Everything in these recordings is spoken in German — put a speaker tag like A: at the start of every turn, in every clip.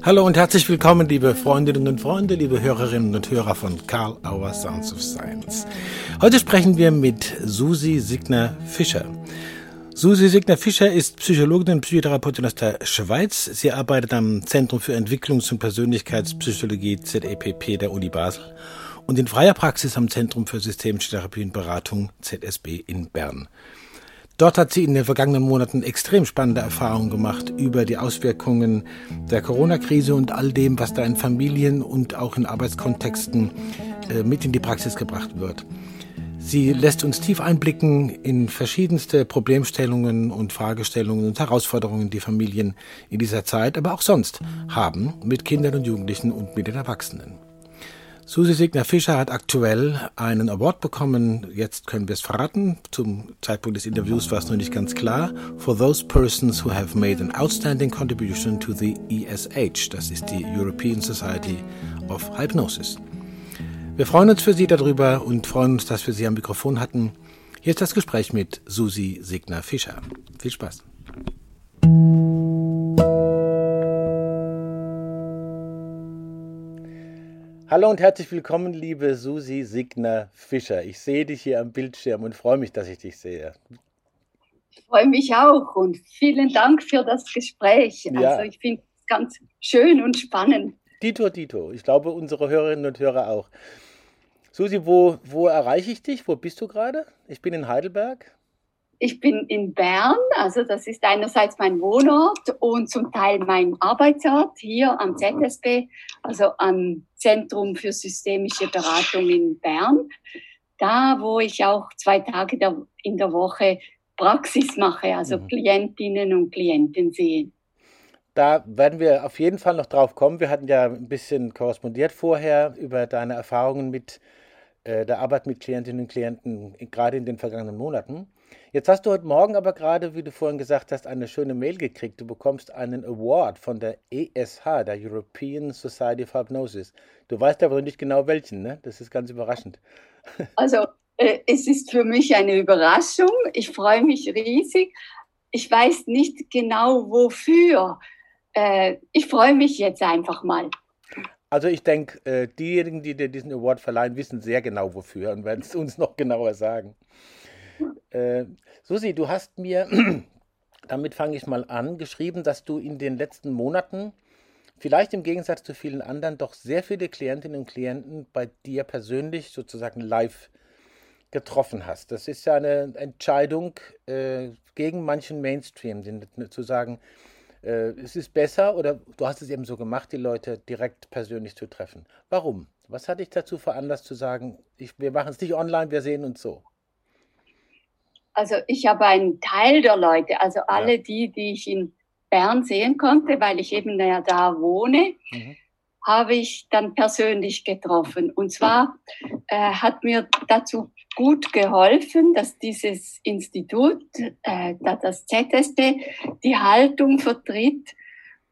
A: Hallo und herzlich willkommen, liebe Freundinnen und Freunde, liebe Hörerinnen und Hörer von Karl Auer Sounds of Science. Heute sprechen wir mit Susi Signer Fischer. Susi Signer Fischer ist Psychologin und Psychotherapeutin aus der Schweiz. Sie arbeitet am Zentrum für Entwicklungs- und Persönlichkeitspsychologie ZEPP der Uni Basel und in freier Praxis am Zentrum für Systemische Therapie und Beratung ZSB in Bern. Dort hat sie in den vergangenen Monaten extrem spannende Erfahrungen gemacht über die Auswirkungen der Corona-Krise und all dem, was da in Familien und auch in Arbeitskontexten äh, mit in die Praxis gebracht wird. Sie lässt uns tief einblicken in verschiedenste Problemstellungen und Fragestellungen und Herausforderungen, die Familien in dieser Zeit, aber auch sonst haben mit Kindern und Jugendlichen und mit den Erwachsenen. Susi Signer Fischer hat aktuell einen Award bekommen. Jetzt können wir es verraten. Zum Zeitpunkt des Interviews war es noch nicht ganz klar. For those persons who have made an outstanding contribution to the ESH. Das ist die European Society of Hypnosis. Wir freuen uns für Sie darüber und freuen uns, dass wir Sie am Mikrofon hatten. Hier ist das Gespräch mit Susi Signer Fischer. Viel Spaß. Hallo und herzlich willkommen, liebe Susi Signer Fischer. Ich sehe dich hier am Bildschirm und freue mich, dass ich dich sehe.
B: Ich freue mich auch und vielen Dank für das Gespräch. Ja. Also ich finde es ganz schön und spannend.
A: Dito, Dito. Ich glaube, unsere Hörerinnen und Hörer auch. Susi, wo, wo erreiche ich dich? Wo bist du gerade? Ich bin in Heidelberg.
B: Ich bin in Bern, also das ist einerseits mein Wohnort und zum Teil mein Arbeitsort hier am ZSB, also am Zentrum für systemische Beratung in Bern. Da, wo ich auch zwei Tage in der Woche Praxis mache, also mhm. Klientinnen und Klienten sehen.
A: Da werden wir auf jeden Fall noch drauf kommen. Wir hatten ja ein bisschen korrespondiert vorher über deine Erfahrungen mit der Arbeit mit Klientinnen und Klienten, gerade in den vergangenen Monaten. Jetzt hast du heute Morgen aber gerade, wie du vorhin gesagt hast, eine schöne Mail gekriegt. Du bekommst einen Award von der ESH, der European Society of Hypnosis. Du weißt aber nicht genau welchen, ne? Das ist ganz überraschend.
B: Also, äh, es ist für mich eine Überraschung. Ich freue mich riesig. Ich weiß nicht genau wofür. Äh, ich freue mich jetzt einfach mal.
A: Also ich denke, äh, diejenigen, die dir diesen Award verleihen, wissen sehr genau wofür und werden es uns noch genauer sagen. Äh, Susi, du hast mir, damit fange ich mal an, geschrieben, dass du in den letzten Monaten, vielleicht im Gegensatz zu vielen anderen, doch sehr viele Klientinnen und Klienten bei dir persönlich sozusagen live getroffen hast. Das ist ja eine Entscheidung äh, gegen manchen Mainstream, zu sagen, äh, es ist besser oder du hast es eben so gemacht, die Leute direkt persönlich zu treffen. Warum? Was hat dich dazu veranlasst zu sagen, ich, wir machen es nicht online, wir sehen uns so?
B: also ich habe einen Teil der Leute, also alle ja. die, die ich in Bern sehen konnte, weil ich eben ja da wohne, mhm. Habe ich dann persönlich getroffen. Und zwar äh, hat mir dazu gut geholfen, dass dieses Institut, äh, das ZSB, die Haltung vertritt,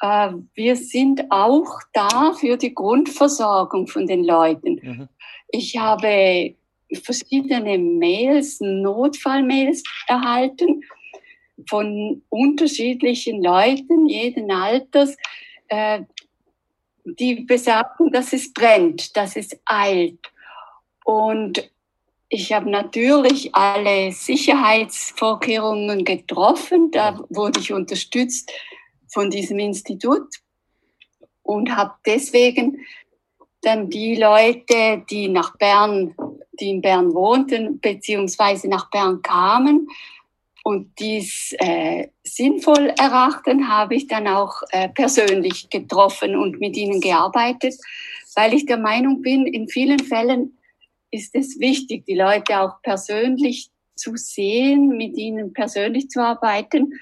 B: äh, wir sind auch da für die Grundversorgung von den Leuten. Mhm. Ich habe verschiedene Mails, Notfallmails erhalten von unterschiedlichen Leuten, jeden Alters, äh, die besagten, dass es brennt, dass es eilt. Und ich habe natürlich alle Sicherheitsvorkehrungen getroffen. Da wurde ich unterstützt von diesem Institut und habe deswegen dann die Leute, die nach Bern die in Bern wohnten, beziehungsweise nach Bern kamen und dies äh, sinnvoll erachten, habe ich dann auch äh, persönlich getroffen und mit ihnen gearbeitet, weil ich der Meinung bin, in vielen Fällen ist es wichtig, die Leute auch persönlich zu sehen, mit ihnen persönlich zu arbeiten,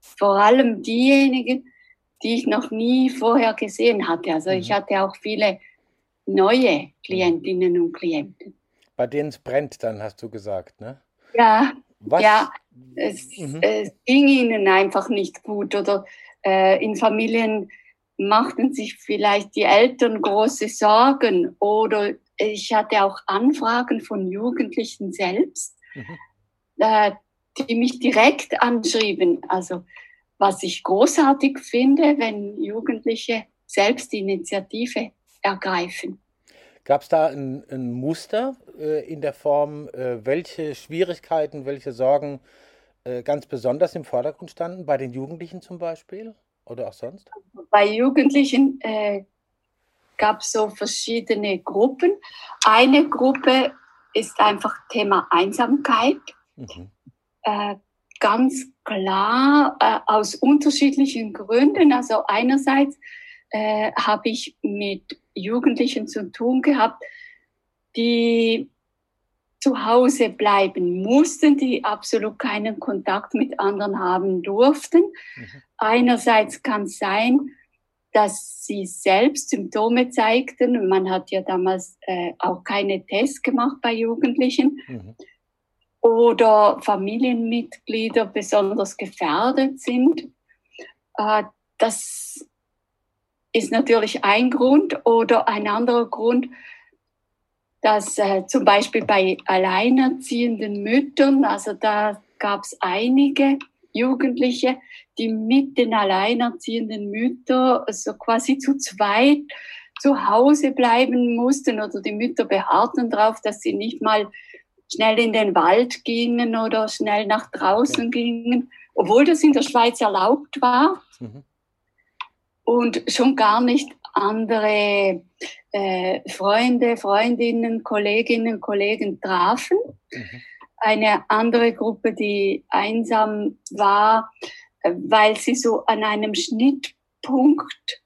B: vor allem diejenigen, die ich noch nie vorher gesehen hatte. Also ich mhm. hatte auch viele neue Klientinnen und Klienten.
A: Bei denen es brennt, dann hast du gesagt, ne?
B: Ja, Was? ja. Es, mhm. es, ging ihnen einfach nicht gut oder äh, in Familien machten sich vielleicht die Eltern große Sorgen oder ich hatte auch Anfragen von Jugendlichen selbst, mhm. äh, die mich direkt anschrieben. Also was ich großartig finde, wenn Jugendliche selbst die Initiative ergreifen.
A: Gab es da ein, ein Muster äh, in der Form, äh, welche Schwierigkeiten, welche Sorgen äh, ganz besonders im Vordergrund standen, bei den Jugendlichen zum Beispiel oder auch sonst?
B: Bei Jugendlichen äh, gab es so verschiedene Gruppen. Eine Gruppe ist einfach Thema Einsamkeit. Mhm. Äh, ganz klar äh, aus unterschiedlichen Gründen. Also einerseits äh, habe ich mit Jugendlichen zu tun gehabt, die zu Hause bleiben mussten, die absolut keinen Kontakt mit anderen haben durften. Mhm. Einerseits kann es sein, dass sie selbst Symptome zeigten. Man hat ja damals äh, auch keine Tests gemacht bei Jugendlichen. Mhm. Oder Familienmitglieder besonders gefährdet sind. Äh, das ist natürlich ein Grund. Oder ein anderer Grund, dass äh, zum Beispiel bei alleinerziehenden Müttern, also da gab es einige Jugendliche, die mit den alleinerziehenden Müttern so quasi zu zweit zu Hause bleiben mussten oder die Mütter beharrten darauf, dass sie nicht mal schnell in den Wald gingen oder schnell nach draußen gingen, obwohl das in der Schweiz erlaubt war. Mhm. Und schon gar nicht andere äh, Freunde, Freundinnen, Kolleginnen, Kollegen trafen. Mhm. Eine andere Gruppe, die einsam war, äh, weil sie so an einem Schnittpunkt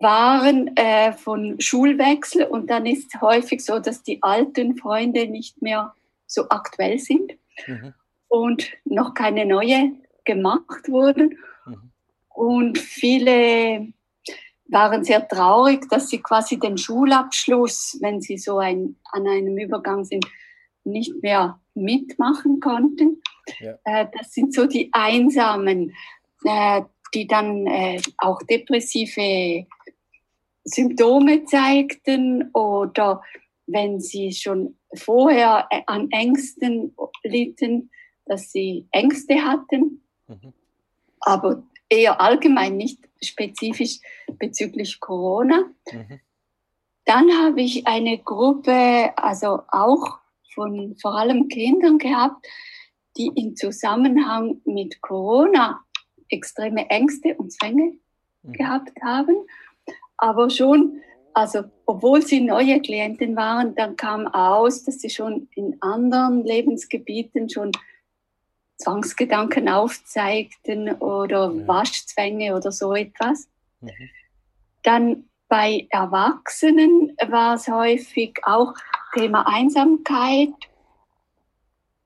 B: waren äh, von Schulwechsel und dann ist häufig so, dass die alten Freunde nicht mehr so aktuell sind mhm. und noch keine neue gemacht wurden. Mhm. Und viele waren sehr traurig, dass sie quasi den Schulabschluss, wenn sie so ein, an einem Übergang sind, nicht mehr mitmachen konnten. Ja. Äh, das sind so die Einsamen, äh, die dann äh, auch depressive Symptome zeigten oder wenn sie schon vorher an Ängsten litten, dass sie Ängste hatten. Mhm. Aber eher allgemein, nicht spezifisch bezüglich Corona. Mhm. Dann habe ich eine Gruppe, also auch von vor allem Kindern gehabt, die im Zusammenhang mit Corona extreme Ängste und Zwänge mhm. gehabt haben. Aber schon, also obwohl sie neue Klienten waren, dann kam aus, dass sie schon in anderen Lebensgebieten schon Zwangsgedanken aufzeigten oder ja. Waschzwänge oder so etwas. Mhm. Dann bei Erwachsenen war es häufig auch Thema Einsamkeit,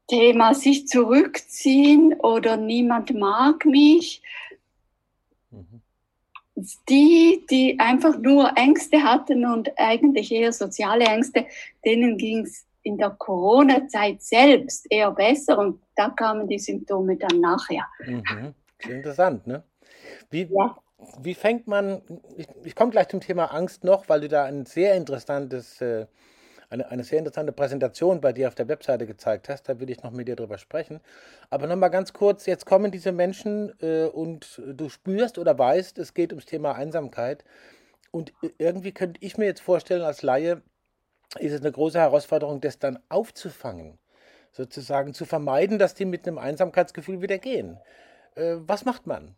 B: Thema sich zurückziehen oder niemand mag mich. Mhm. Die, die einfach nur Ängste hatten und eigentlich eher soziale Ängste, denen ging es in der Corona-Zeit selbst eher besser und da kamen die Symptome dann nachher.
A: Mhm. Interessant, ne? Wie, ja. wie fängt man, ich, ich komme gleich zum Thema Angst noch, weil du da ein sehr interessantes, äh, eine, eine sehr interessante Präsentation bei dir auf der Webseite gezeigt hast, da will ich noch mit dir drüber sprechen. Aber nochmal ganz kurz, jetzt kommen diese Menschen äh, und du spürst oder weißt, es geht ums Thema Einsamkeit. Und irgendwie könnte ich mir jetzt vorstellen als Laie, ist es eine große Herausforderung, das dann aufzufangen, sozusagen zu vermeiden, dass die mit einem Einsamkeitsgefühl wieder gehen. Äh, was macht man?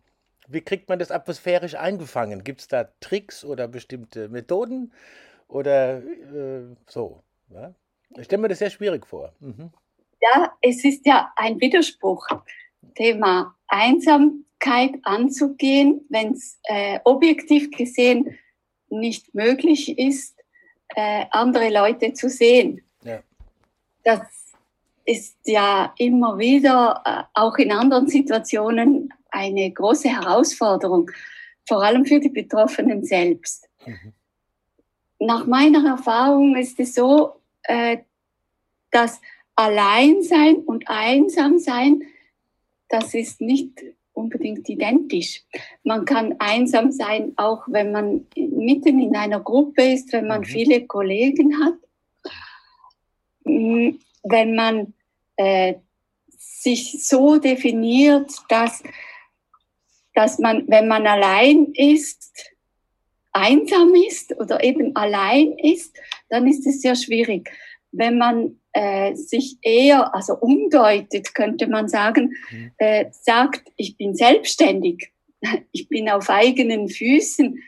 A: Wie kriegt man das atmosphärisch eingefangen? Gibt es da Tricks oder bestimmte Methoden oder äh, so? Ja? Ich stelle mir das sehr schwierig vor. Mhm.
B: Ja, es ist ja ein Widerspruch. Thema Einsamkeit anzugehen, wenn es äh, objektiv gesehen nicht möglich ist, äh, andere Leute zu sehen. Ja. Das ist ja immer wieder, äh, auch in anderen Situationen, eine große Herausforderung, vor allem für die Betroffenen selbst. Mhm. Nach meiner Erfahrung ist es so, äh, dass Alleinsein und Einsamsein, das ist nicht unbedingt identisch. Man kann einsam sein, auch wenn man mitten in einer Gruppe ist, wenn man mhm. viele Kollegen hat. Mm, wenn man äh, sich so definiert, dass, dass man, wenn man allein ist, einsam ist oder eben allein ist, dann ist es sehr schwierig. Wenn man äh, sich eher, also umdeutet, könnte man sagen, mhm. äh, sagt, ich bin selbstständig, ich bin auf eigenen Füßen,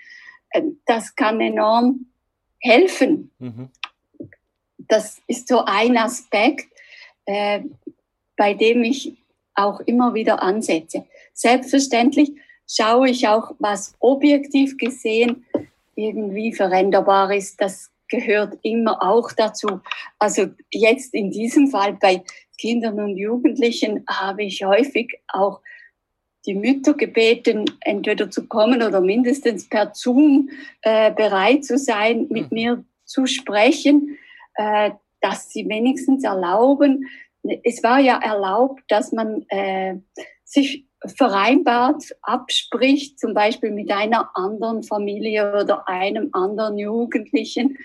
B: äh, das kann enorm helfen. Mhm. Das ist so ein Aspekt, äh, bei dem ich auch immer wieder ansetze. Selbstverständlich schaue ich auch, was objektiv gesehen irgendwie veränderbar ist. Das gehört immer auch dazu. Also jetzt in diesem Fall bei Kindern und Jugendlichen habe ich häufig auch die Mütter gebeten, entweder zu kommen oder mindestens per Zoom äh, bereit zu sein, mit mhm. mir zu sprechen, äh, dass sie wenigstens erlauben. Es war ja erlaubt, dass man äh, sich vereinbart, abspricht, zum Beispiel mit einer anderen Familie oder einem anderen Jugendlichen,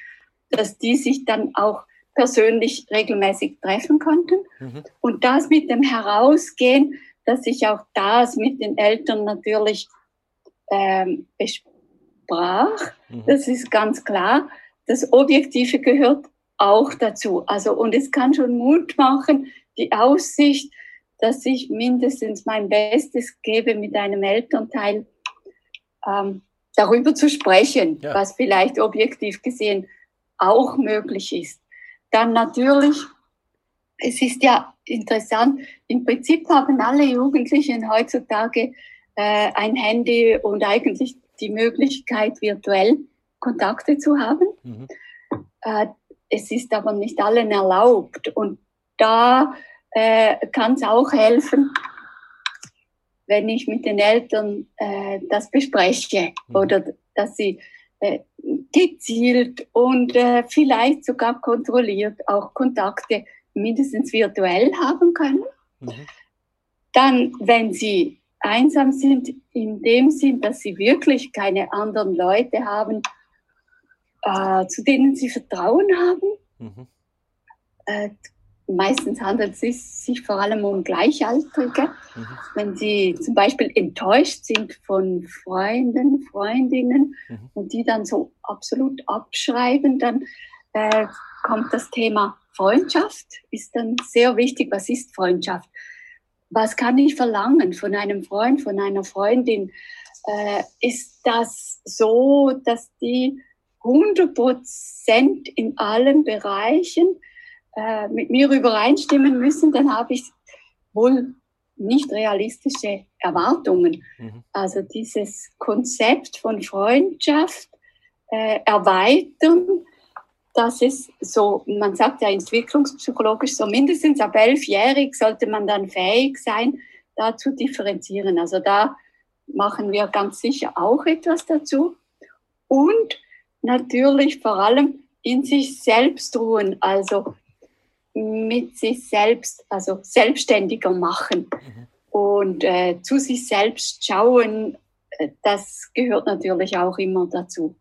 B: dass die sich dann auch persönlich regelmäßig treffen konnten. Mhm. Und das mit dem Herausgehen, dass ich auch das mit den Eltern natürlich ähm, besprach, mhm. das ist ganz klar. Das Objektive gehört auch dazu. Also, und es kann schon Mut machen, die Aussicht, dass ich mindestens mein Bestes gebe, mit einem Elternteil ähm, darüber zu sprechen, ja. was vielleicht objektiv gesehen auch möglich ist. Dann natürlich, es ist ja interessant, im Prinzip haben alle Jugendlichen heutzutage äh, ein Handy und eigentlich die Möglichkeit, virtuell Kontakte zu haben. Mhm. Äh, es ist aber nicht allen erlaubt. Und da äh, kann es auch helfen, wenn ich mit den Eltern äh, das bespreche mhm. oder dass sie gezielt und äh, vielleicht sogar kontrolliert auch Kontakte mindestens virtuell haben können. Mhm. Dann, wenn sie einsam sind, in dem Sinn, dass sie wirklich keine anderen Leute haben, äh, zu denen sie Vertrauen haben, mhm. äh, meistens handelt es sich vor allem um Gleichaltrige. Mhm. Wenn sie zum Beispiel enttäuscht sind von Freunden, Freundinnen mhm. und die dann so absolut abschreiben, dann äh, kommt das Thema Freundschaft, ist dann sehr wichtig. Was ist Freundschaft? Was kann ich verlangen von einem Freund, von einer Freundin? Äh, ist das so, dass die 100 Prozent in allen Bereichen äh, mit mir übereinstimmen müssen, dann habe ich wohl nicht realistische Erwartungen. Mhm. Also dieses Konzept von Freundschaft äh, erweitern, dass es so, man sagt ja entwicklungspsychologisch, so mindestens ab elfjährig sollte man dann fähig sein, da zu differenzieren. Also da machen wir ganz sicher auch etwas dazu. Und natürlich vor allem in sich selbst ruhen, also mit sich selbst, also selbstständiger machen mhm. und äh, zu sich selbst schauen, äh, das gehört natürlich auch immer dazu.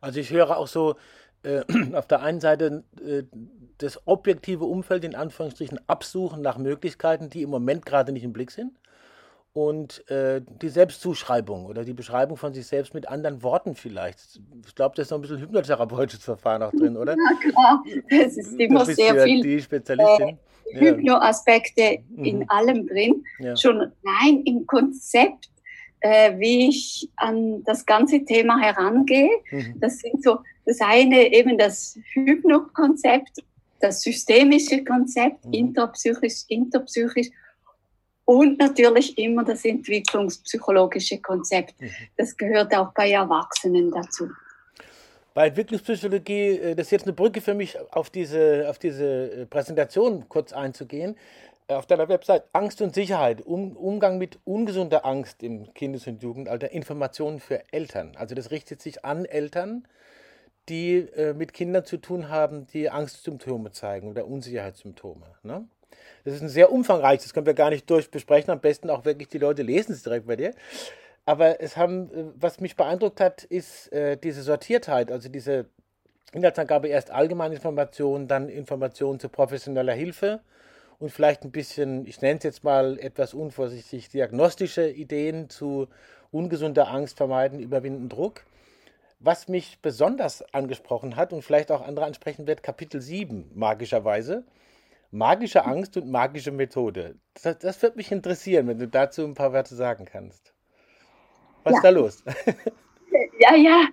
A: Also ich höre auch so äh, auf der einen Seite äh, das objektive Umfeld in Anführungsstrichen absuchen nach Möglichkeiten, die im Moment gerade nicht im Blick sind und äh, die Selbstzuschreibung oder die Beschreibung von sich selbst mit anderen Worten vielleicht. Ich glaube, da ist noch ein bisschen hypnotherapeutisches Verfahren auch drin, oder?
B: Ja, klar. Es ist immer sehr viel die Spezialistin. Äh, Hypnoaspekte mhm. in allem drin. Ja. Schon rein im Konzept, äh, wie ich an das ganze Thema herangehe. Mhm. Das sind so, das eine eben das Hypno-Konzept, das systemische Konzept, mhm. interpsychisch, interpsychisch und natürlich immer das entwicklungspsychologische Konzept. Mhm. Das gehört auch bei Erwachsenen dazu.
A: Bei Entwicklungspsychologie, äh, das ist jetzt eine Brücke für mich, auf diese, auf diese äh, Präsentation kurz einzugehen. Auf deiner Website Angst und Sicherheit, um, Umgang mit ungesunder Angst im Kindes- und Jugendalter, Informationen für Eltern. Also das richtet sich an Eltern, die äh, mit Kindern zu tun haben, die Angstsymptome zeigen oder Unsicherheitssymptome. Ne? Das ist ein sehr umfangreiches, das können wir gar nicht durchbesprechen. Am besten auch wirklich die Leute lesen es direkt bei dir. Aber es haben, äh, was mich beeindruckt hat, ist äh, diese Sortiertheit, also diese Inhaltsangabe erst allgemeine Informationen, dann Informationen zu professioneller Hilfe und vielleicht ein bisschen, ich nenne es jetzt mal etwas unvorsichtig, diagnostische Ideen zu ungesunder Angst vermeiden, überwinden Druck. Was mich besonders angesprochen hat und vielleicht auch andere ansprechen wird, Kapitel 7, magischerweise. Magische Angst und magische Methode. Das, das wird mich interessieren, wenn du dazu ein paar Wörter sagen kannst. Was ja. ist da los?
B: Ja, ja.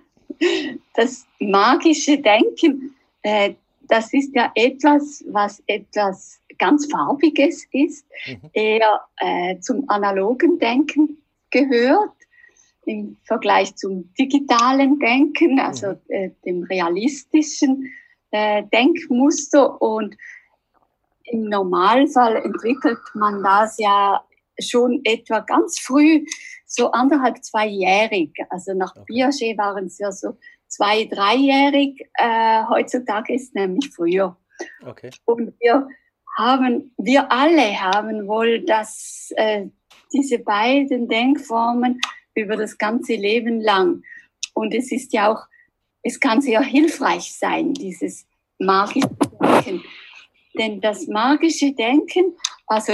B: Das magische Denken, äh, das ist ja etwas, was etwas ganz Farbiges ist, mhm. eher äh, zum analogen Denken gehört im Vergleich zum digitalen Denken, also mhm. äh, dem realistischen äh, Denkmuster. Und im Normalfall entwickelt man das ja schon etwa ganz früh, so anderthalb, zweijährig. Also nach. Piaget waren es ja so zwei, dreijährig. Äh, heutzutage ist nämlich früher. Okay. Und wir haben, wir alle haben wohl das, äh, diese beiden Denkformen über das ganze Leben lang. Und es ist ja auch, es kann sehr hilfreich sein, dieses magische Denken. Denn das magische Denken, also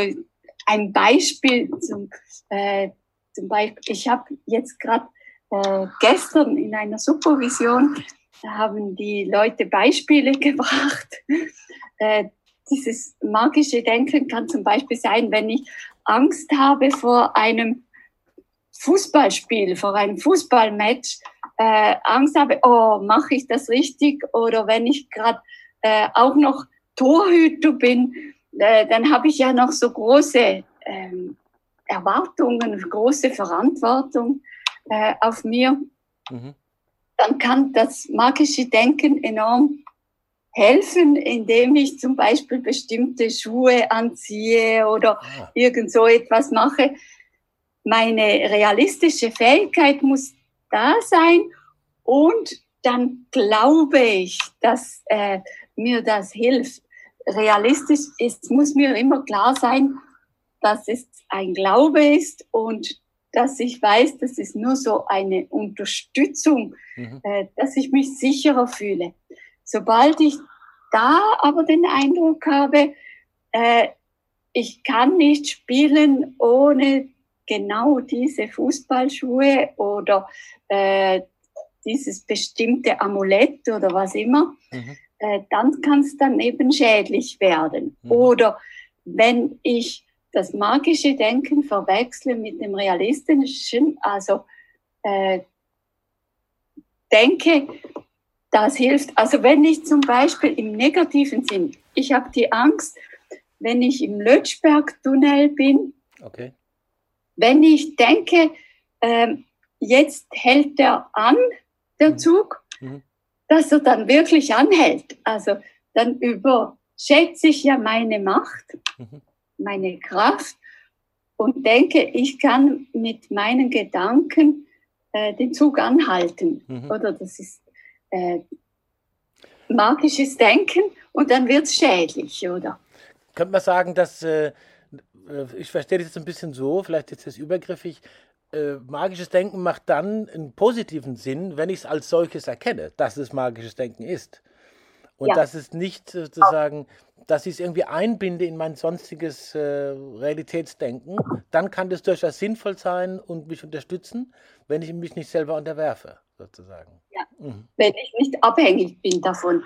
B: ein Beispiel zum, äh, zum Beispiel, ich habe jetzt gerade äh, gestern in einer Supervision, da haben die Leute Beispiele gebracht. Äh, dieses magische Denken kann zum Beispiel sein, wenn ich Angst habe vor einem Fußballspiel, vor einem Fußballmatch, äh, Angst habe, oh, mache ich das richtig? Oder wenn ich gerade äh, auch noch Torhüter bin, äh, dann habe ich ja noch so große ähm, Erwartungen, große Verantwortung äh, auf mir. Mhm. Dann kann das magische Denken enorm helfen, indem ich zum Beispiel bestimmte Schuhe anziehe oder ah. irgend so etwas mache. Meine realistische Fähigkeit muss da sein und dann glaube ich, dass äh, mir das hilft. Realistisch ist, muss mir immer klar sein, dass es ein Glaube ist und dass ich weiß, das ist nur so eine Unterstützung, mhm. äh, dass ich mich sicherer fühle. Sobald ich da aber den Eindruck habe, äh, ich kann nicht spielen ohne genau diese Fußballschuhe oder äh, dieses bestimmte Amulett oder was immer, mhm. Äh, dann kann es dann eben schädlich werden. Mhm. Oder wenn ich das magische Denken verwechsle mit dem realistischen, also äh, denke, das hilft. Also wenn ich zum Beispiel im negativen Sinn, ich habe die Angst, wenn ich im Lötschberg-Tunnel bin, okay. wenn ich denke, äh, jetzt hält der an, der mhm. Zug, mhm. Dass er dann wirklich anhält. Also dann überschätze ich ja meine Macht. Mhm meine Kraft und denke, ich kann mit meinen Gedanken äh, den Zug anhalten. Mhm. Oder das ist äh, magisches Denken und dann wird es schädlich, oder?
A: Könnte man sagen, dass, äh, äh, ich verstehe das jetzt ein bisschen so, vielleicht ist das übergriffig, äh, magisches Denken macht dann einen positiven Sinn, wenn ich es als solches erkenne, dass es magisches Denken ist. Und ja. dass es nicht sozusagen dass ich es irgendwie einbinde in mein sonstiges äh, Realitätsdenken, dann kann das durchaus sinnvoll sein und mich unterstützen, wenn ich mich nicht selber unterwerfe, sozusagen.
B: Ja, mhm. wenn ich nicht abhängig bin davon.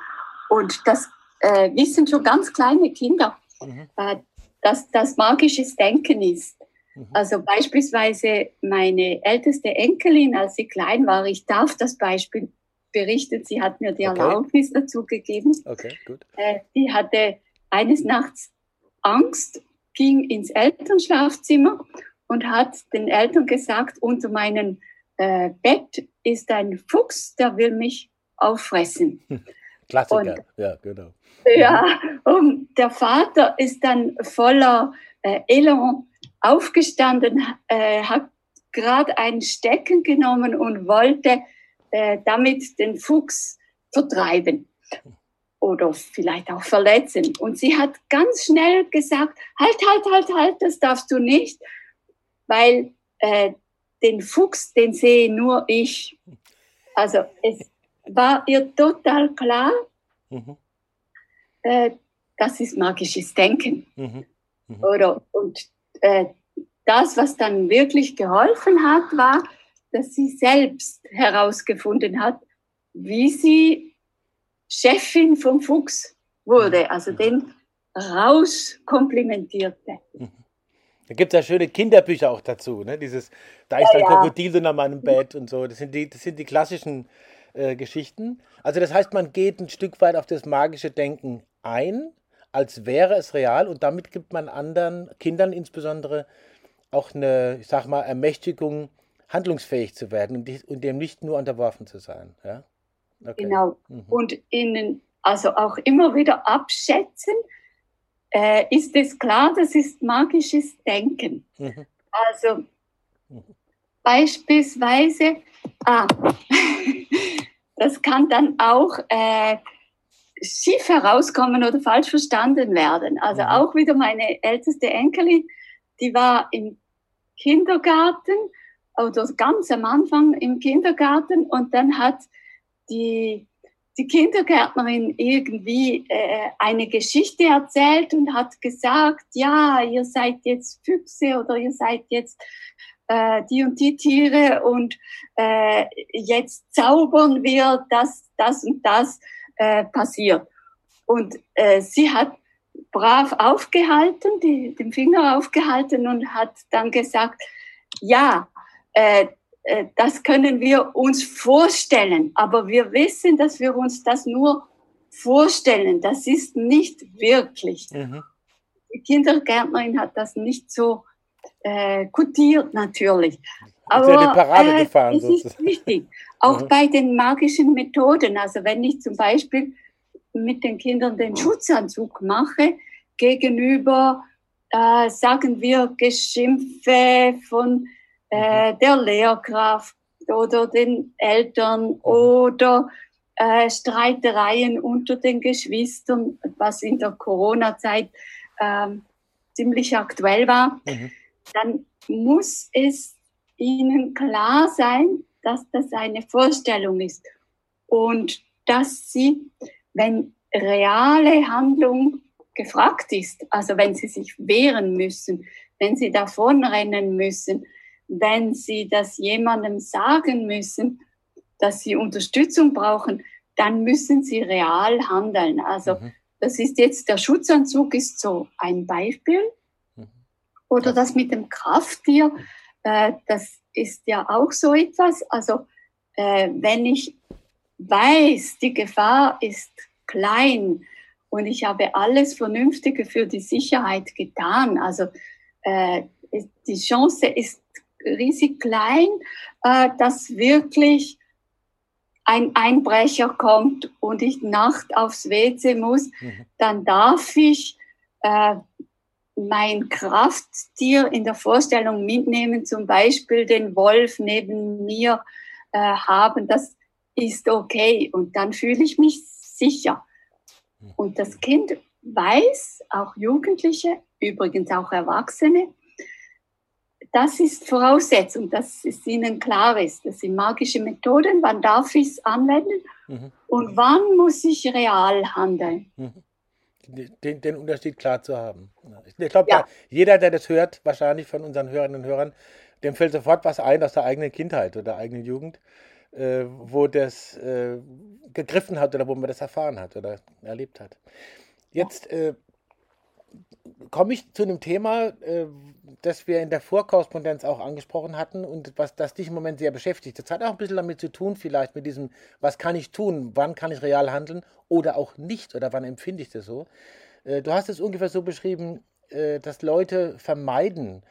B: Und das äh, wissen schon ganz kleine Kinder, mhm. äh, dass das magisches Denken ist. Mhm. Also beispielsweise meine älteste Enkelin, als sie klein war, ich darf das Beispiel berichten, sie hat mir die okay. Erlaubnis dazu gegeben. Okay, gut. Äh, die hatte eines Nachts Angst, ging ins Elternschlafzimmer und hat den Eltern gesagt, unter meinem äh, Bett ist ein Fuchs, der will mich auffressen.
A: Klassiker, und, ja, genau.
B: Ja, und der Vater ist dann voller äh, Elan aufgestanden, äh, hat gerade ein Stecken genommen und wollte äh, damit den Fuchs vertreiben oder vielleicht auch verletzen. Und sie hat ganz schnell gesagt, halt, halt, halt, halt, das darfst du nicht, weil äh, den Fuchs, den sehe nur ich. Also es war ihr total klar, mhm. äh, das ist magisches Denken. Mhm. Mhm. Oder, und äh, das, was dann wirklich geholfen hat, war, dass sie selbst herausgefunden hat, wie sie Chefin vom Fuchs wurde, also den rauskomplimentierte.
A: Da gibt es ja schöne Kinderbücher auch dazu, ne? Dieses, da ist ja, ein Krokodil unter meinem Bett und so. Das sind die, das sind die klassischen äh, Geschichten. Also das heißt, man geht ein Stück weit auf das magische Denken ein, als wäre es real und damit gibt man anderen, Kindern insbesondere, auch eine, ich sag mal, Ermächtigung, handlungsfähig zu werden und, und dem nicht nur unterworfen zu sein. Ja?
B: Okay. Genau. Mhm. Und ihnen also auch immer wieder abschätzen, äh, ist es klar, das ist magisches Denken. Mhm. Also mhm. beispielsweise, ah, das kann dann auch äh, schief herauskommen oder falsch verstanden werden. Also mhm. auch wieder meine älteste Enkelin, die war im Kindergarten oder ganz am Anfang im Kindergarten und dann hat die, die Kindergärtnerin irgendwie äh, eine Geschichte erzählt und hat gesagt, ja, ihr seid jetzt Füchse oder ihr seid jetzt äh, die und die Tiere und äh, jetzt zaubern wir, dass das und das äh, passiert. Und äh, sie hat brav aufgehalten, die, den Finger aufgehalten und hat dann gesagt, ja, äh, äh, das können wir uns vorstellen, aber wir wissen, dass wir uns das nur vorstellen. Das ist nicht wirklich. Mhm. Die Kindergärtnerin hat das nicht so äh, kutiert natürlich.
A: Aber äh, gefahren,
B: es ist wichtig, auch mhm. bei den magischen Methoden. Also wenn ich zum Beispiel mit den Kindern den Schutzanzug mache, gegenüber, äh, sagen wir, Geschimpfe von äh, mhm. der Lehrkraft oder den Eltern mhm. oder äh, Streitereien unter den Geschwistern, was in der Corona-Zeit ähm, ziemlich aktuell war, mhm. dann muss es ihnen klar sein, dass das eine Vorstellung ist und dass sie, wenn reale Handlung gefragt ist, also wenn sie sich wehren müssen, wenn sie davonrennen müssen, wenn sie das jemandem sagen müssen, dass sie Unterstützung brauchen, dann müssen sie real handeln. Also mhm. das ist jetzt, der Schutzanzug ist so ein Beispiel. Mhm. Oder das mit dem Krafttier, äh, das ist ja auch so etwas. Also äh, wenn ich weiß, die Gefahr ist klein und ich habe alles Vernünftige für die Sicherheit getan, also äh, die Chance ist riesig klein, äh, dass wirklich ein Einbrecher kommt und ich Nacht aufs WC muss, mhm. dann darf ich äh, mein Krafttier in der Vorstellung mitnehmen, zum Beispiel den Wolf neben mir äh, haben. Das ist okay und dann fühle ich mich sicher. Mhm. Und das Kind weiß, auch Jugendliche, übrigens auch Erwachsene, das ist Voraussetzung, dass es ihnen klar ist. Das sind magische Methoden, wann darf ich es anwenden mhm. und wann muss ich real handeln. Mhm.
A: Den, den, Unterschied klar zu haben. Ich glaube, ja. jeder, der das hört, wahrscheinlich von unseren Hörerinnen und Hörern, dem fällt sofort was ein aus der eigenen Kindheit oder der eigenen Jugend, äh, wo das äh, gegriffen hat oder wo man das erfahren hat oder erlebt hat. Jetzt äh, komme ich zu einem Thema, äh, das wir in der Vorkorrespondenz auch angesprochen hatten und was das dich im Moment sehr beschäftigt. Das hat auch ein bisschen damit zu tun, vielleicht mit diesem, was kann ich tun, wann kann ich real handeln oder auch nicht oder wann empfinde ich das so. Äh, du hast es ungefähr so beschrieben, äh, dass Leute vermeiden,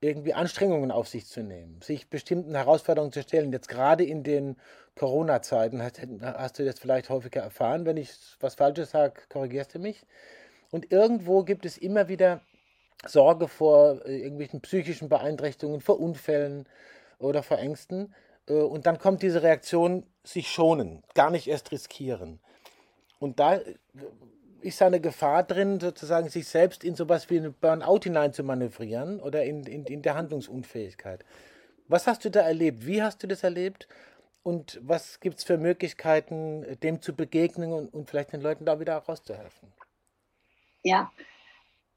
A: irgendwie Anstrengungen auf sich zu nehmen, sich bestimmten Herausforderungen zu stellen. Jetzt gerade in den Corona-Zeiten hast, hast, du das vielleicht häufiger erfahren. Wenn ich was Falsches sage, korrigierst du mich. Und irgendwo gibt es immer wieder Sorge vor äh, irgendwelchen psychischen Beeinträchtigungen, vor Unfällen oder vor Ängsten. Äh, und dann kommt diese Reaktion, sich schonen, gar nicht erst riskieren. Und da äh, ist eine Gefahr drin, sozusagen sich selbst in sowas wie ein Burnout hinein zu manövrieren oder in, in, in der Handlungsunfähigkeit. Was hast du da erlebt? Wie hast du das erlebt? Und was gibt es für Möglichkeiten, dem zu begegnen und, und vielleicht den Leuten da wieder rauszuhelfen?
B: Ja,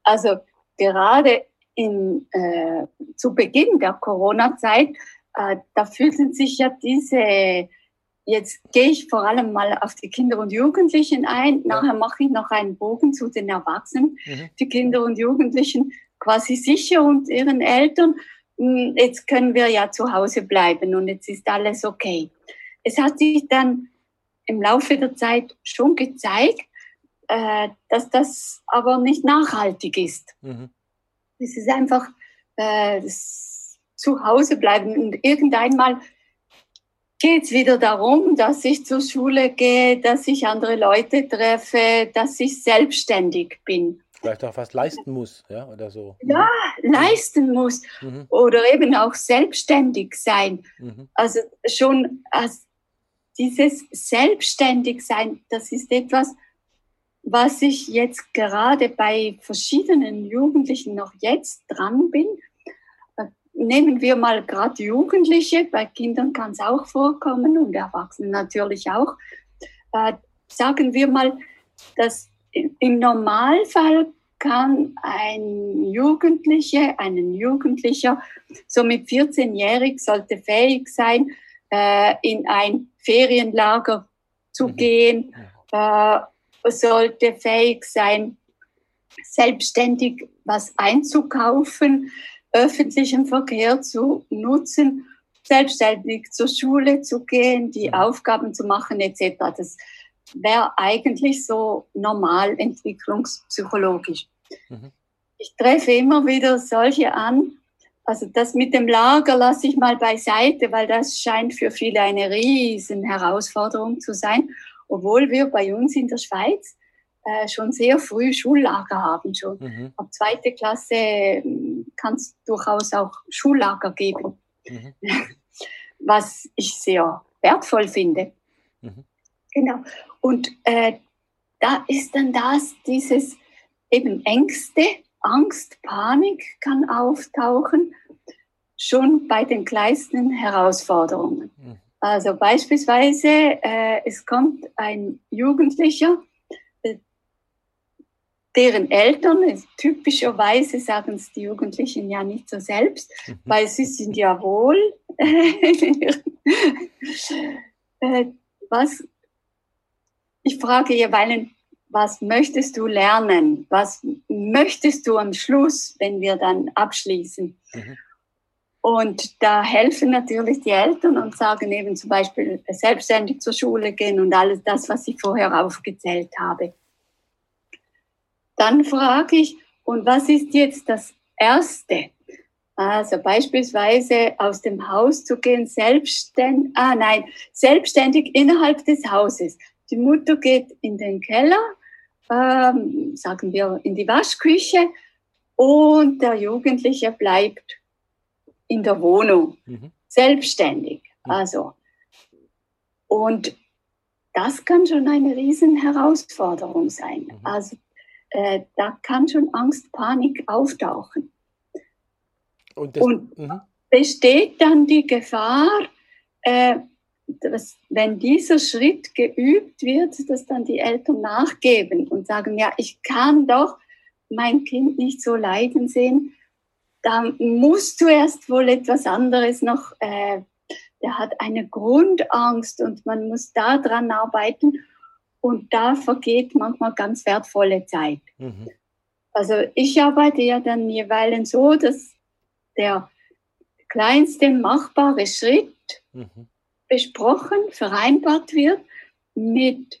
B: also gerade in, äh, zu Beginn der Corona-Zeit, äh, da fühlten sich ja diese jetzt gehe ich vor allem mal auf die Kinder und Jugendlichen ein. Nachher mache ich noch einen Bogen zu den Erwachsenen. Mhm. Die Kinder und Jugendlichen quasi sicher und ihren Eltern. Hm, jetzt können wir ja zu Hause bleiben und jetzt ist alles okay. Es hat sich dann im Laufe der Zeit schon gezeigt, äh, dass das aber nicht nachhaltig ist. Mhm. Es ist einfach äh, zu Hause bleiben und irgendeinmal geht es wieder darum, dass ich zur Schule gehe, dass ich andere Leute treffe, dass ich selbstständig bin.
A: Vielleicht auch was leisten muss, ja, oder so.
B: Ja, mhm. leisten muss. Mhm. Oder eben auch selbstständig sein. Mhm. Also schon als dieses Selbstständigsein, das ist etwas, was ich jetzt gerade bei verschiedenen Jugendlichen noch jetzt dran bin. Nehmen wir mal gerade Jugendliche, bei Kindern kann es auch vorkommen und Erwachsenen natürlich auch. Äh, sagen wir mal, dass im Normalfall kann ein Jugendlicher, einen Jugendlicher, so mit 14-jährig sollte fähig sein, äh, in ein Ferienlager zu mhm. gehen, äh, sollte fähig sein, selbstständig was einzukaufen, öffentlichen Verkehr zu nutzen, selbstständig zur Schule zu gehen, die mhm. Aufgaben zu machen etc. Das wäre eigentlich so normal entwicklungspsychologisch. Mhm. Ich treffe immer wieder solche an. Also das mit dem Lager lasse ich mal beiseite, weil das scheint für viele eine riesen Herausforderung zu sein, obwohl wir bei uns in der Schweiz äh, schon sehr früh Schullager haben. Schon mhm. ab zweite Klasse hm, kann es durchaus auch Schullager geben, mhm. was ich sehr wertvoll finde. Mhm. Genau. Und äh, da ist dann das, dieses eben Ängste, Angst, Panik kann auftauchen, schon bei den kleinsten Herausforderungen. Also beispielsweise, äh, es kommt ein Jugendlicher, äh, deren Eltern, typischerweise sagen es die Jugendlichen ja nicht so selbst, mhm. weil sie sind ja wohl, äh, was ich frage jeweils, was möchtest du lernen? Was möchtest du am Schluss, wenn wir dann abschließen? Mhm. Und da helfen natürlich die Eltern und sagen eben zum Beispiel selbstständig zur Schule gehen und alles das, was ich vorher aufgezählt habe. Dann frage ich, und was ist jetzt das Erste? Also beispielsweise aus dem Haus zu gehen, selbstständig, ah nein, selbstständig innerhalb des Hauses. Die Mutter geht in den Keller, ähm, sagen wir in die Waschküche und der Jugendliche bleibt in der Wohnung, mhm. selbstständig. Mhm. Also, und das kann schon eine Herausforderung sein. Mhm. Also, äh, da kann schon Angst, Panik auftauchen. Und, das, und mhm. besteht dann die Gefahr, äh, dass, wenn dieser Schritt geübt wird, dass dann die Eltern nachgeben und sagen, ja, ich kann doch mein Kind nicht so leiden sehen, da muss zuerst wohl etwas anderes noch, äh, der hat eine Grundangst und man muss da dran arbeiten und da vergeht manchmal ganz wertvolle Zeit. Mhm. Also ich arbeite ja dann jeweils so, dass der kleinste machbare Schritt mhm besprochen, vereinbart wird, mit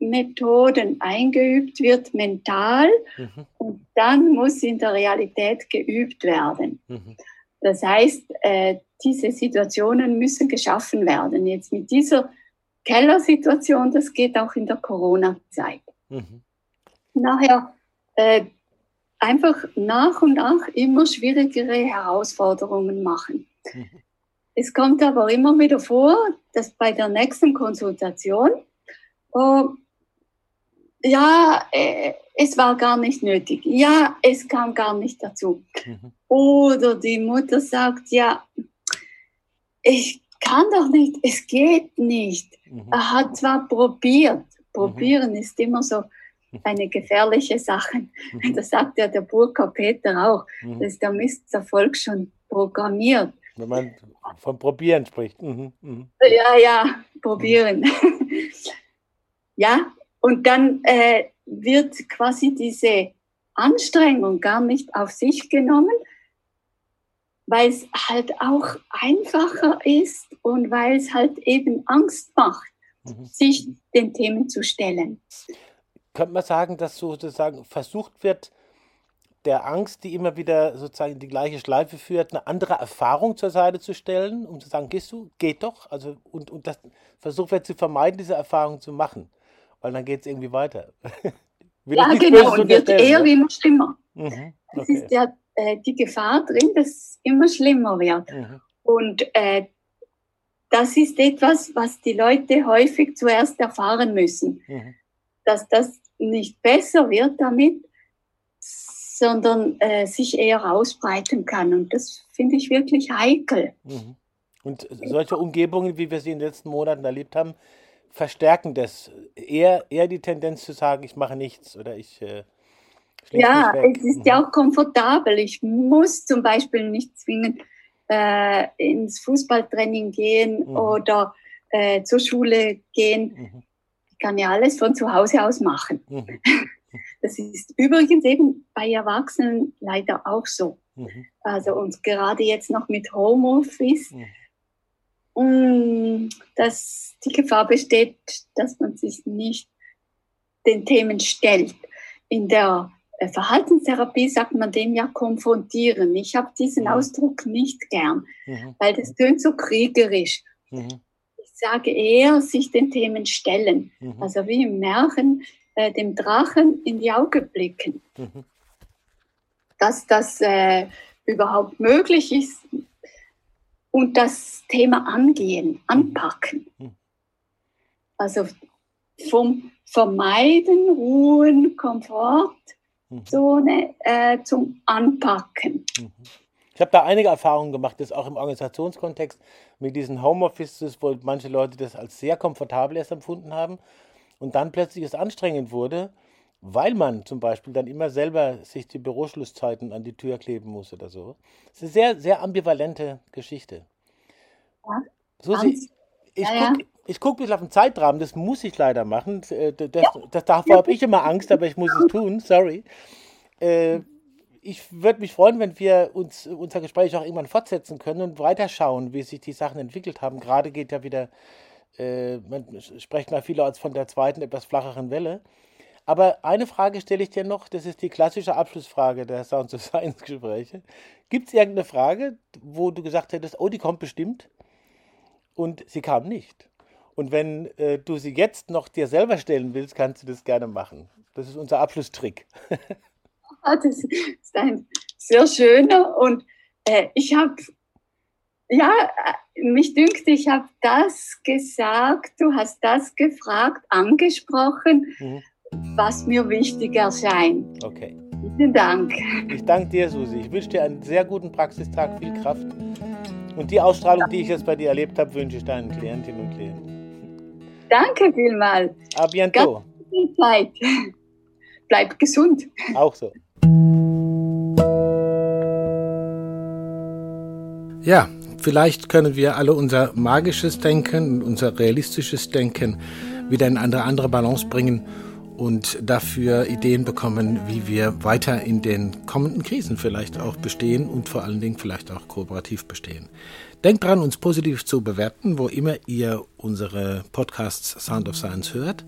B: Hypnomethoden eingeübt wird, mental, mhm. und dann muss in der Realität geübt werden. Mhm. Das heißt, äh, diese Situationen müssen geschaffen werden. Jetzt mit dieser Kellersituation, das geht auch in der Corona-Zeit. Mhm. Nachher äh, einfach nach und nach immer schwierigere Herausforderungen machen. Mhm. Es kommt aber immer wieder vor, dass bei der nächsten Konsultation, oh, ja, äh, es war gar nicht nötig. Ja, es kam gar nicht dazu. Mhm. Oder die Mutter sagt, ja, ich kann doch nicht, es geht nicht. Mhm. Er hat zwar probiert. Probieren mhm. ist immer so eine gefährliche Sache. Mhm. Das sagt ja der Burka Peter auch. Mhm. Das ist der Misserfolg schon programmiert.
A: Wenn man vom Probieren spricht. Mhm. Mhm.
B: Ja, ja, probieren. ja, und dann äh, wird quasi diese Anstrengung gar nicht auf sich genommen, weil es halt auch einfacher ist und weil es halt eben Angst macht, mhm. sich den Themen zu stellen.
A: Könnte man sagen, dass sozusagen versucht wird, der Angst, die immer wieder sozusagen in die gleiche Schleife führt, eine andere Erfahrung zur Seite zu stellen, um zu sagen, gehst du, geht doch, also und, und das versucht wird zu vermeiden, diese Erfahrung zu machen, weil dann geht es irgendwie weiter.
B: ja, genau, und wird eher ne? immer schlimmer. Mhm, okay. Das ist ja äh, die Gefahr drin, dass es immer schlimmer wird. Mhm. Und äh, das ist etwas, was die Leute häufig zuerst erfahren müssen, mhm. dass das nicht besser wird damit, sondern äh, sich eher ausbreiten kann. Und das finde ich wirklich heikel. Mhm.
A: Und solche Umgebungen, wie wir sie in den letzten Monaten erlebt haben, verstärken das eher, eher die Tendenz zu sagen, ich mache nichts oder ich. Äh,
B: ja, es ist ja mhm. auch komfortabel. Ich muss zum Beispiel nicht zwingend äh, ins Fußballtraining gehen mhm. oder äh, zur Schule gehen. Mhm. Ich kann ja alles von zu Hause aus machen. Mhm. Das ist übrigens eben bei Erwachsenen leider auch so. Mhm. Also und gerade jetzt noch mit Homeoffice, mhm. Dass die Gefahr besteht, dass man sich nicht den Themen stellt. In der äh, Verhaltenstherapie sagt man dem ja konfrontieren. Ich habe diesen mhm. Ausdruck nicht gern, mhm. weil das tönt so kriegerisch. Mhm. Ich sage eher, sich den Themen stellen. Mhm. Also wie im Märchen, äh, dem Drachen in die Augen blicken. Mhm. Dass das äh, überhaupt möglich ist und das Thema angehen, anpacken. Mhm. Also vom Vermeiden, Ruhen, Komfortzone äh, zum Anpacken.
A: Mhm. Ich habe da einige Erfahrungen gemacht, das auch im Organisationskontext mit diesen Homeoffices, wo manche Leute das als sehr komfortabel erst empfunden haben und dann plötzlich es anstrengend wurde, weil man zum Beispiel dann immer selber sich die Büroschlusszeiten an die Tür kleben muss oder so. Das ist eine sehr, sehr ambivalente Geschichte. Ja, Susi, ich ja, gucke ja. guck ein bisschen auf den Zeitrahmen, das muss ich leider machen. Äh, das, das, das davor habe ich immer Angst, aber ich muss es tun, sorry. Äh, ich würde mich freuen, wenn wir uns unser Gespräch auch irgendwann fortsetzen können und weiterschauen, wie sich die Sachen entwickelt haben. Gerade geht ja wieder äh, man spricht mal vielerorts von der zweiten, etwas flacheren Welle. Aber eine Frage stelle ich dir noch, das ist die klassische Abschlussfrage der Sounds of Science Gespräche. Gibt es irgendeine Frage, wo du gesagt hättest, oh, die kommt bestimmt? Und sie kam nicht. Und wenn äh, du sie jetzt noch dir selber stellen willst, kannst du das gerne machen. Das ist unser Abschlusstrick.
B: Ah, das ist ein sehr schöner und äh, ich habe ja, mich dünkt, ich habe das gesagt, du hast das gefragt, angesprochen, mhm. Was mir wichtig erscheint.
A: Okay.
B: Vielen Dank.
A: Ich danke dir, Susi. Ich wünsche dir einen sehr guten Praxistag, viel Kraft. Und die Ausstrahlung, die ich jetzt bei dir erlebt habe, wünsche ich deinen Klientinnen und Klienten.
B: Danke vielmals.
A: A bientôt.
B: Ganz Zeit. Bleib gesund.
A: Auch so. Ja, Vielleicht können wir alle unser magisches Denken, unser realistisches Denken wieder in eine andere Balance bringen und dafür Ideen bekommen, wie wir weiter in den kommenden Krisen vielleicht auch bestehen und vor allen Dingen vielleicht auch kooperativ bestehen. Denkt dran, uns positiv zu bewerten, wo immer ihr unsere Podcasts Sound of Science hört.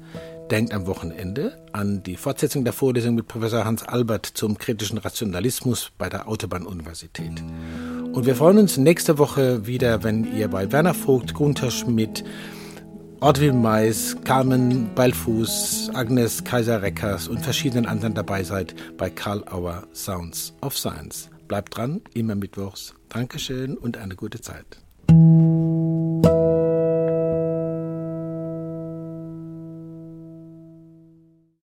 A: Denkt am Wochenende an die Fortsetzung der Vorlesung mit Professor Hans Albert zum kritischen Rationalismus bei der Autobahn-Universität. Und wir freuen uns nächste Woche wieder, wenn ihr bei Werner Vogt, Gunther Schmidt, Ortwin Mais, Carmen Beilfuß, Agnes Kaiser-Reckers und verschiedenen anderen dabei seid bei Karl Auer Sounds of Science. Bleibt dran, immer mittwochs. Dankeschön und eine gute Zeit.